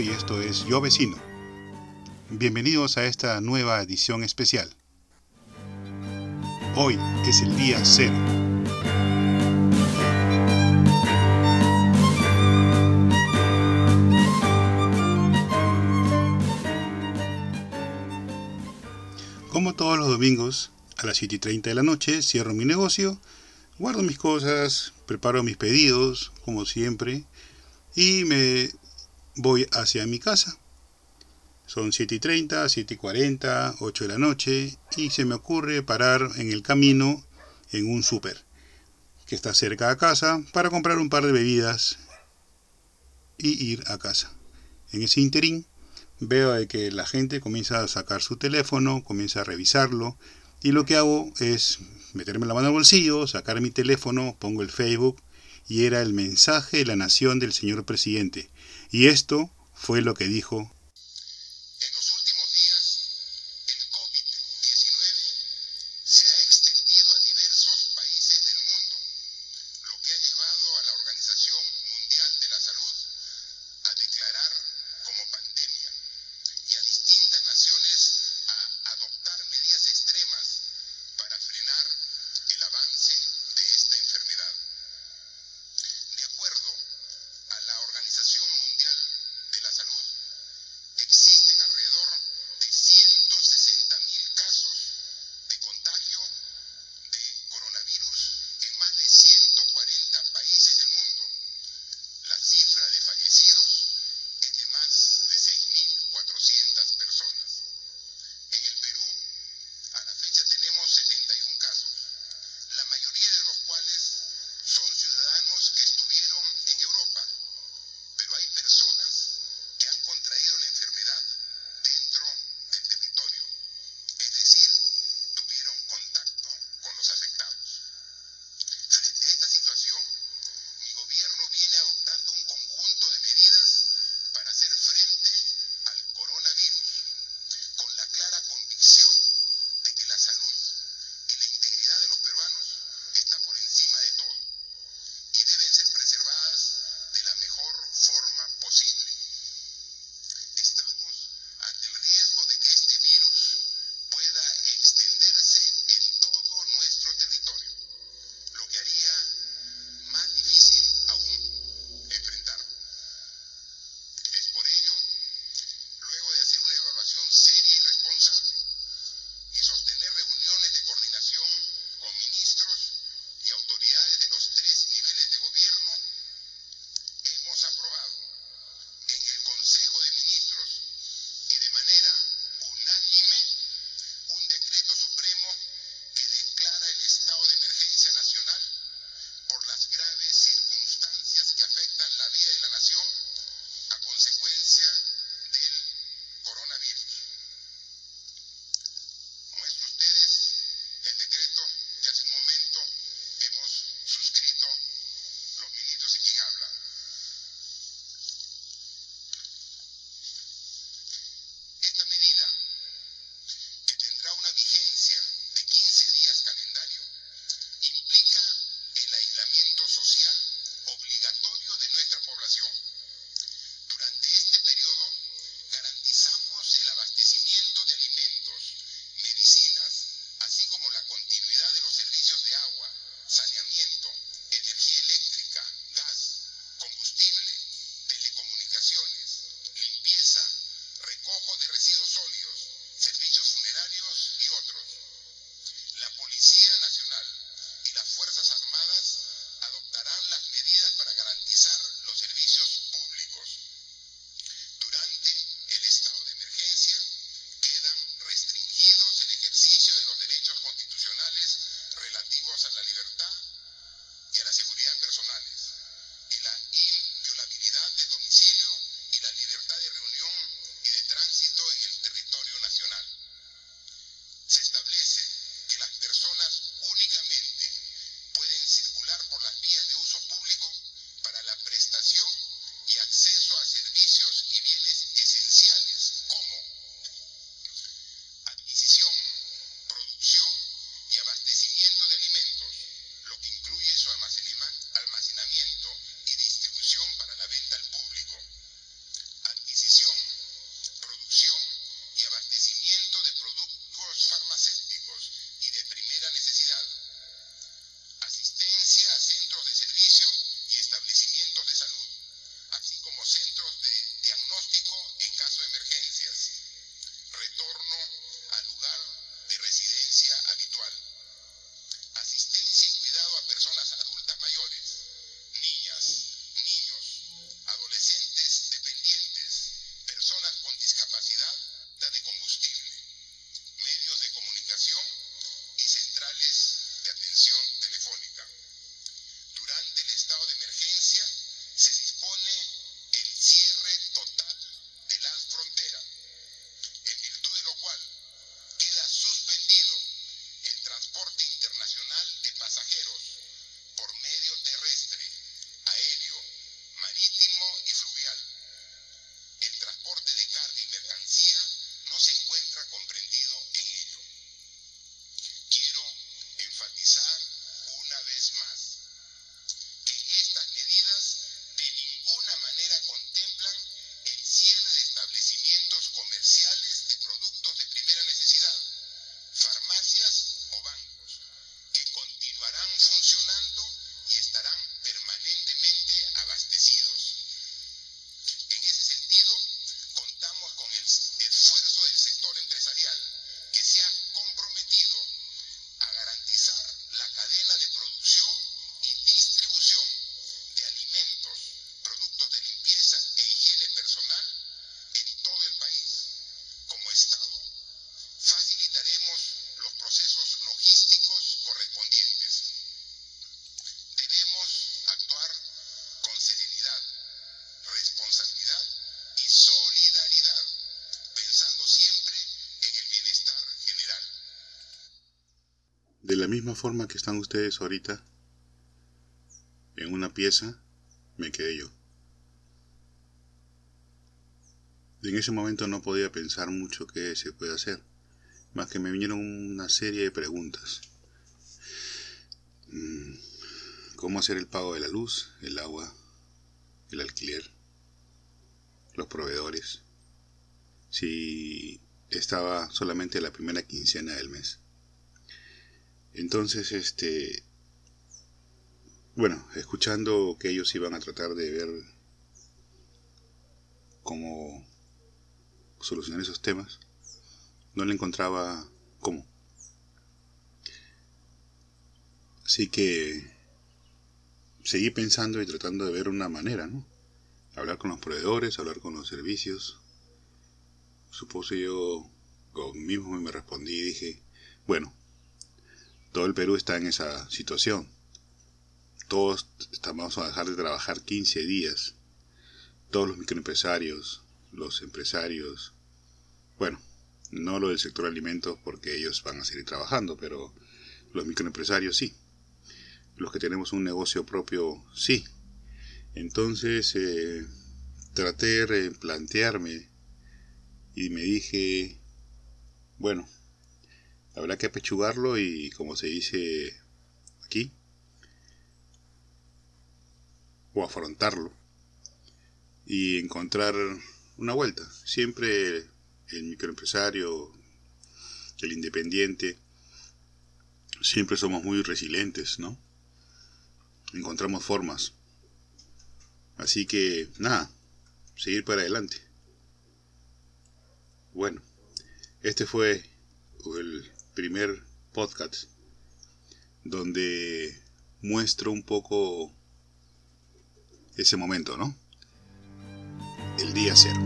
Y esto es Yo Vecino. Bienvenidos a esta nueva edición especial. Hoy es el día cero. Como todos los domingos, a las 7 y 30 de la noche, cierro mi negocio, guardo mis cosas, preparo mis pedidos, como siempre, y me voy hacia mi casa. Son 7 y 30, 7 y 40, 8 de la noche, y se me ocurre parar en el camino en un súper que está cerca de casa para comprar un par de bebidas y ir a casa. En ese interín veo que la gente comienza a sacar su teléfono, comienza a revisarlo, y lo que hago es meterme la mano al bolsillo, sacar mi teléfono, pongo el Facebook, y era el mensaje de la nación del señor presidente. Y esto fue lo que dijo de residuos sólidos, servicios funerarios y otros. La Policía Nacional y las Fuerzas Armadas adoptarán las medidas en caso de emergencias, retorno al lugar de residencia habitual, asistencia y cuidado a personas adultas mayores, internacional de pasajeros por medio terrestre, Estado, facilitaremos los procesos logísticos correspondientes. Debemos actuar con serenidad, responsabilidad y solidaridad, pensando siempre en el bienestar general. De la misma forma que están ustedes ahorita, en una pieza, me quedé yo. En ese momento no podía pensar mucho qué se puede hacer, más que me vinieron una serie de preguntas. Mm, ¿Cómo hacer el pago de la luz, el agua, el alquiler, los proveedores? Si estaba solamente la primera quincena del mes. Entonces, este, bueno, escuchando que ellos iban a tratar de ver cómo solucionar esos temas, no le encontraba cómo. Así que seguí pensando y tratando de ver una manera, ¿no? Hablar con los proveedores, hablar con los servicios. Supuse yo, mismo me respondí y dije, bueno, todo el Perú está en esa situación. Todos vamos a dejar de trabajar 15 días. Todos los microempresarios, los empresarios, bueno, no lo del sector alimentos porque ellos van a seguir trabajando, pero los microempresarios sí. Los que tenemos un negocio propio sí. Entonces eh, traté de plantearme y me dije, bueno, habrá que apechugarlo y como se dice aquí, o afrontarlo y encontrar una vuelta. Siempre el microempresario, el independiente, siempre somos muy resilientes, ¿no? Encontramos formas. Así que, nada, seguir para adelante. Bueno, este fue el primer podcast donde muestro un poco ese momento, ¿no? El día cero.